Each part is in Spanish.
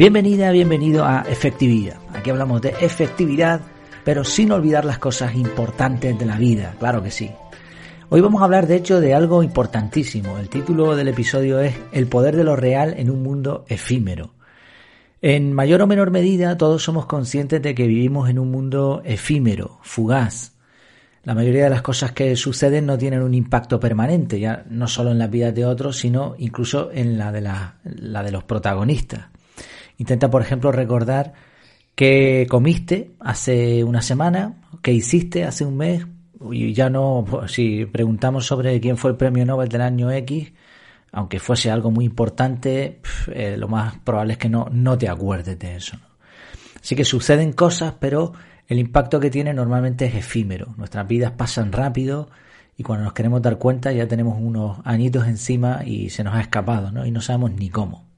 Bienvenida, bienvenido a Efectividad. Aquí hablamos de efectividad, pero sin olvidar las cosas importantes de la vida, claro que sí. Hoy vamos a hablar de hecho de algo importantísimo. El título del episodio es El poder de lo real en un mundo efímero. En mayor o menor medida todos somos conscientes de que vivimos en un mundo efímero, fugaz. La mayoría de las cosas que suceden no tienen un impacto permanente, ya no solo en las vidas de otros, sino incluso en la de, la, la de los protagonistas. Intenta, por ejemplo, recordar qué comiste hace una semana, qué hiciste hace un mes, y ya no, pues, si preguntamos sobre quién fue el premio Nobel del año X, aunque fuese algo muy importante, eh, lo más probable es que no, no te acuerdes de eso. Así que suceden cosas, pero el impacto que tiene normalmente es efímero. Nuestras vidas pasan rápido y cuando nos queremos dar cuenta ya tenemos unos añitos encima y se nos ha escapado, ¿no? Y no sabemos ni cómo.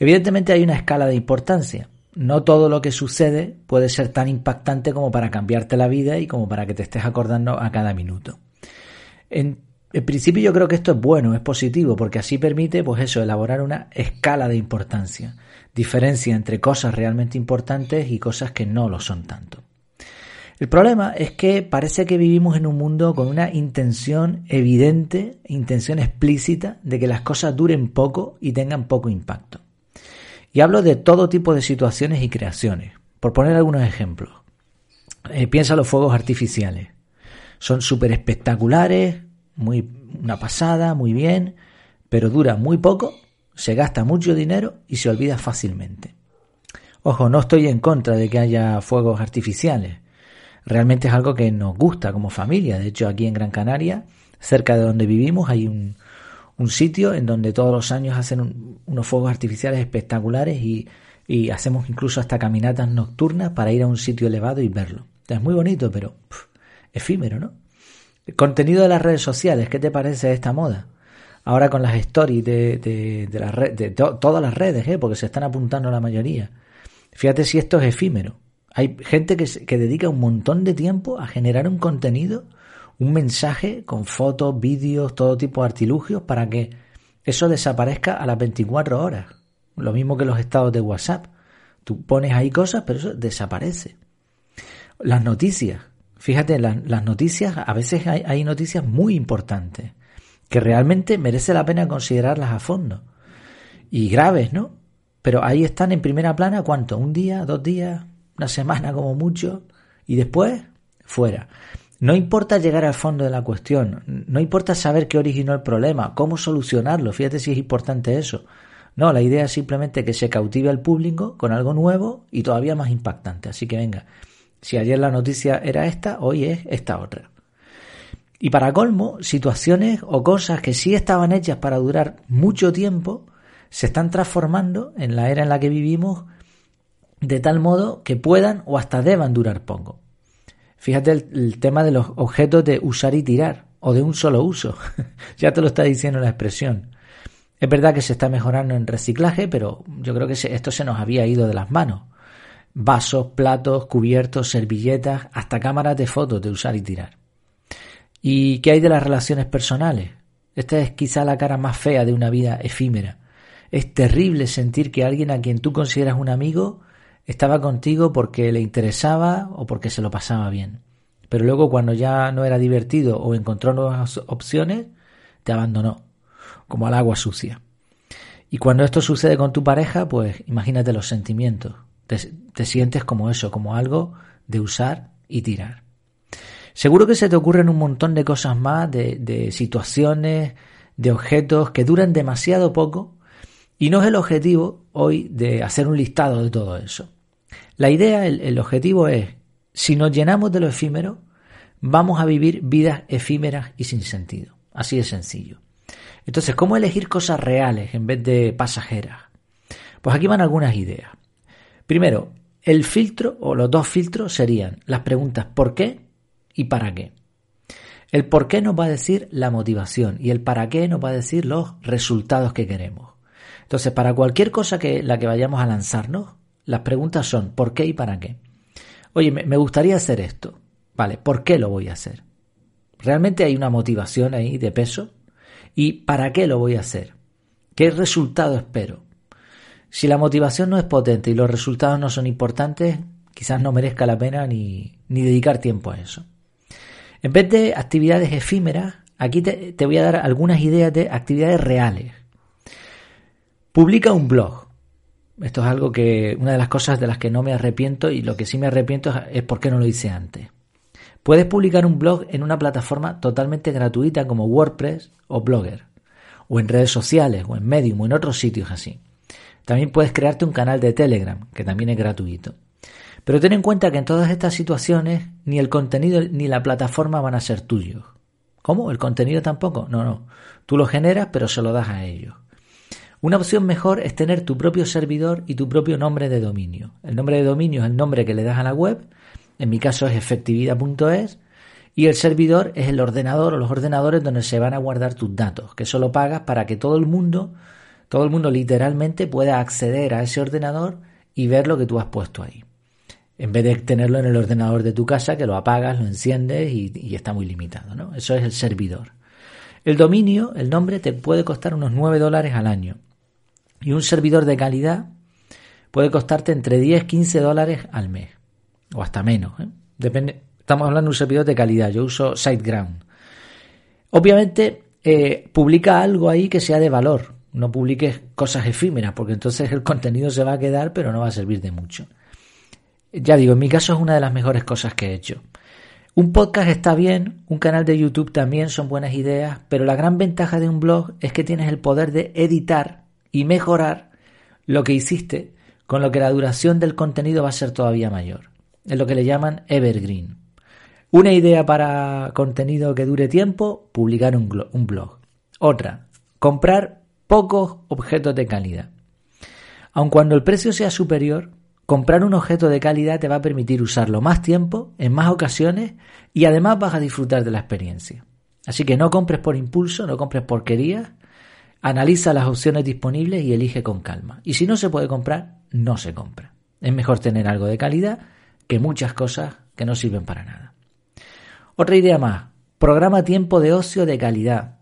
Evidentemente hay una escala de importancia. No todo lo que sucede puede ser tan impactante como para cambiarte la vida y como para que te estés acordando a cada minuto. En, principio yo creo que esto es bueno, es positivo, porque así permite, pues eso, elaborar una escala de importancia. Diferencia entre cosas realmente importantes y cosas que no lo son tanto. El problema es que parece que vivimos en un mundo con una intención evidente, intención explícita de que las cosas duren poco y tengan poco impacto. Y hablo de todo tipo de situaciones y creaciones. Por poner algunos ejemplos. Eh, piensa los fuegos artificiales. Son súper espectaculares, muy, una pasada, muy bien, pero dura muy poco, se gasta mucho dinero y se olvida fácilmente. Ojo, no estoy en contra de que haya fuegos artificiales. Realmente es algo que nos gusta como familia. De hecho, aquí en Gran Canaria, cerca de donde vivimos, hay un, un sitio en donde todos los años hacen unos fuegos artificiales espectaculares y, hacemos incluso hasta caminatas nocturnas para ir a un sitio elevado y verlo. Es muy bonito, pero efímero, ¿no? El contenido de las redes sociales, ¿qué te parece esta moda? Ahora con las stories de, de, de, de todas las redes, ¿eh? porque se están apuntando la mayoría. Fíjate si esto es efímero. Hay gente que, que dedica un montón de tiempo a generar un contenido un mensaje con fotos, vídeos, todo tipo de artilugios para que eso desaparezca a las 24 horas. Lo mismo que los estados de WhatsApp. Tú pones ahí cosas, pero eso desaparece. Las noticias. Fíjate, las, noticias, a veces hay, hay noticias muy importantes que realmente merece la pena considerarlas a fondo. Y graves, ¿no? Pero ahí están en primera plana, ¿cuánto? ¿Un día? ¿Dos días? ¿Una semana como mucho? Y después, fuera. No importa llegar al fondo de la cuestión, no importa saber qué originó el problema, cómo solucionarlo, fíjate si es importante eso. No, la idea es simplemente que se cautive al público con algo nuevo y todavía más impactante. Así que venga, si ayer la noticia era esta, hoy es esta otra. Y para colmo, situaciones o cosas que sí estaban hechas para durar mucho tiempo, se están transformando en la era en la que vivimos de tal modo que puedan o hasta deban durar poco. Fíjate el, tema de los objetos de usar y tirar, o de un solo uso. ya te lo está diciendo la expresión. Es verdad que se está mejorando en reciclaje, pero yo creo que esto se nos había ido de las manos. Vasos, platos, cubiertos, servilletas, hasta cámaras de fotos de usar y tirar. ¿Y qué hay de las relaciones personales? Esta es quizá la cara más fea de una vida efímera. Es terrible sentir que alguien a quien tú consideras un amigo estaba contigo porque le interesaba o porque se lo pasaba bien. Pero luego cuando ya no era divertido o encontró nuevas opciones, te abandonó, como al agua sucia. Y cuando esto sucede con tu pareja, pues imagínate los sentimientos. Te, sientes como eso, como algo de usar y tirar. Seguro que se te ocurren un montón de cosas más, de, de situaciones, de objetos que duran demasiado poco y no es el objetivo hoy de hacer un listado de todo eso. La idea, el, objetivo es, si nos llenamos de lo efímero, vamos a vivir vidas efímeras y sin sentido. Así de sencillo. Entonces, ¿cómo elegir cosas reales en vez de pasajeras? Pues aquí van algunas ideas. Primero, el filtro o los dos filtros serían las preguntas ¿por qué? y ¿para qué? El por qué nos va a decir la motivación y el para qué nos va a decir los resultados que queremos. Entonces, para cualquier cosa que la que vayamos a lanzarnos, las preguntas son ¿por qué y para qué? Oye, me gustaría hacer esto. Vale, ¿por qué lo voy a hacer? ¿Realmente hay una motivación ahí de peso? ¿Y para qué lo voy a hacer? ¿Qué resultado espero? Si la motivación no es potente y los resultados no son importantes, quizás no merezca la pena ni, ni dedicar tiempo a eso. En vez de actividades efímeras, aquí te, te voy a dar algunas ideas de actividades reales. Publica un blog. Esto es algo que, una de las cosas de las que no me arrepiento y lo que sí me arrepiento es por qué no lo hice antes. Puedes publicar un blog en una plataforma totalmente gratuita como WordPress o Blogger, o en redes sociales, o en Medium, o en otros sitios así. También puedes crearte un canal de Telegram, que también es gratuito. Pero ten en cuenta que en todas estas situaciones ni el contenido ni la plataforma van a ser tuyos. ¿Cómo? ¿El contenido tampoco? No, no. Tú lo generas pero se lo das a ellos. Una opción mejor es tener tu propio servidor y tu propio nombre de dominio. El nombre de dominio es el nombre que le das a la web, en mi caso es efectividad.es, y el servidor es el ordenador o los ordenadores donde se van a guardar tus datos, que solo pagas para que todo el mundo, todo el mundo literalmente pueda acceder a ese ordenador y ver lo que tú has puesto ahí. En vez de tenerlo en el ordenador de tu casa, que lo apagas, lo enciendes y, está muy limitado, ¿no? Eso es el servidor. El dominio, el nombre, te puede costar unos 9 dólares al año. Y un servidor de calidad puede costarte entre 10 y 15 dólares al mes. O hasta menos. ¿eh? Depende. Estamos hablando de un servidor de calidad. Yo uso SiteGround. Obviamente, eh, publica algo ahí que sea de valor. No publiques cosas efímeras, porque entonces el contenido se va a quedar, pero no va a servir de mucho. Ya digo, en mi caso es una de las mejores cosas que he hecho. Un podcast está bien, un canal de YouTube también son buenas ideas, pero la gran ventaja de un blog es que tienes el poder de editar y mejorar lo que hiciste, con lo que la duración del contenido va a ser todavía mayor. Es lo que le llaman evergreen. Una idea para contenido que dure tiempo, publicar un, blog. Otra, comprar pocos objetos de calidad. Aun cuando el precio sea superior, comprar un objeto de calidad te va a permitir usarlo más tiempo, en más ocasiones y además vas a disfrutar de la experiencia. Así que no compres por impulso, no compres porquerías Analiza las opciones disponibles y elige con calma. Y si no se puede comprar, no se compra. Es mejor tener algo de calidad que muchas cosas que no sirven para nada. Otra idea más. Programa tiempo de ocio de calidad.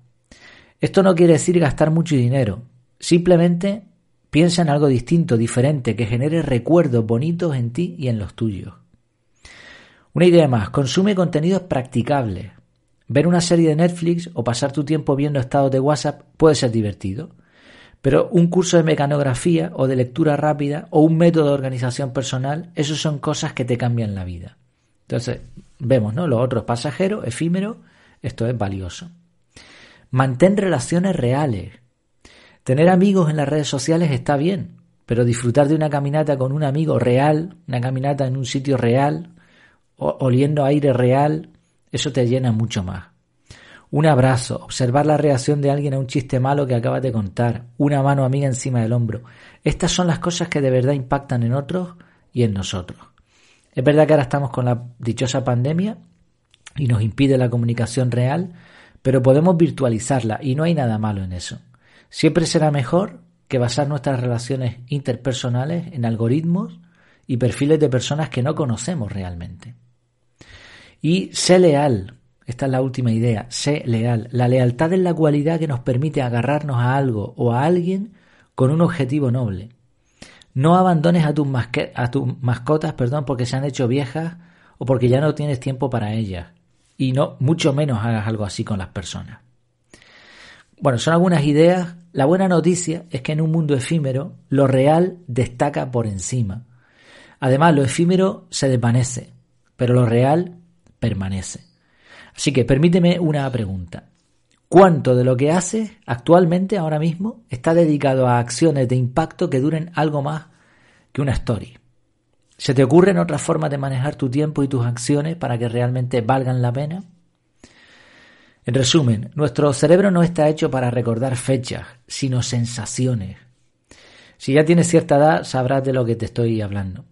Esto no quiere decir gastar mucho dinero. Simplemente piensa en algo distinto, diferente, que genere recuerdos bonitos en ti y en los tuyos. Una idea más. Consume contenidos practicables. Ver una serie de Netflix o pasar tu tiempo viendo estados de WhatsApp puede ser divertido, pero un curso de mecanografía o de lectura rápida o un método de organización personal, esos son cosas que te cambian la vida. Entonces, vemos, ¿no? Lo otro es pasajero, efímero, esto es valioso. Mantén relaciones reales. Tener amigos en las redes sociales está bien, pero disfrutar de una caminata con un amigo real, una caminata en un sitio real, oliendo aire real, eso te llena mucho más. Un abrazo, observar la reacción de alguien a un chiste malo que acabas de contar, una mano amiga encima del hombro. Estas son las cosas que de verdad impactan en otros y en nosotros. Es verdad que ahora estamos con la dichosa pandemia y nos impide la comunicación real, pero podemos virtualizarla y no hay nada malo en eso. Siempre será mejor que basar nuestras relaciones interpersonales en algoritmos y perfiles de personas que no conocemos realmente. Y sé leal. Esta es la última idea. Sé leal. La lealtad es la cualidad que nos permite agarrarnos a algo o a alguien con un objetivo noble. No abandones a tus, a tus mascotas perdón, porque se han hecho viejas o porque ya no tienes tiempo para ellas. Y no, mucho menos hagas algo así con las personas. Bueno, son algunas ideas. La buena noticia es que en un mundo efímero lo real destaca por encima. Además, lo efímero se desvanece, pero lo real permanece. Así que permíteme una pregunta. ¿Cuánto de lo que haces actualmente, ahora mismo, está dedicado a acciones de impacto que duren algo más que una story? ¿Se te ocurren otras formas de manejar tu tiempo y tus acciones para que realmente valgan la pena? En resumen, nuestro cerebro no está hecho para recordar fechas, sino sensaciones. Si ya tienes cierta edad, sabrás de lo que te estoy hablando.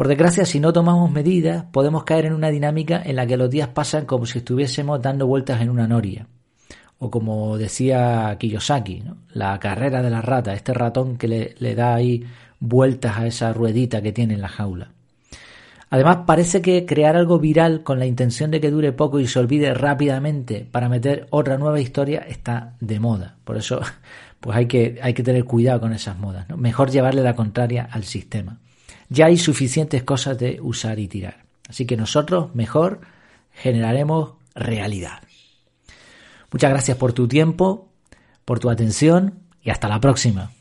Por desgracia, si no tomamos medidas, podemos caer en una dinámica en la que los días pasan como si estuviésemos dando vueltas en una noria. O como decía Kiyosaki, la carrera de la rata, este ratón que le, da ahí vueltas a esa ruedita que tiene en la jaula. Además, parece que crear algo viral con la intención de que dure poco y se olvide rápidamente para meter otra nueva historia está de moda. Por eso, pues hay que, hay que tener cuidado con esas modas. Mejor llevarle la contraria al sistema. Ya hay suficientes cosas de usar y tirar. Así que nosotros mejor generaremos realidad. Muchas gracias por tu tiempo, por tu atención y hasta la próxima.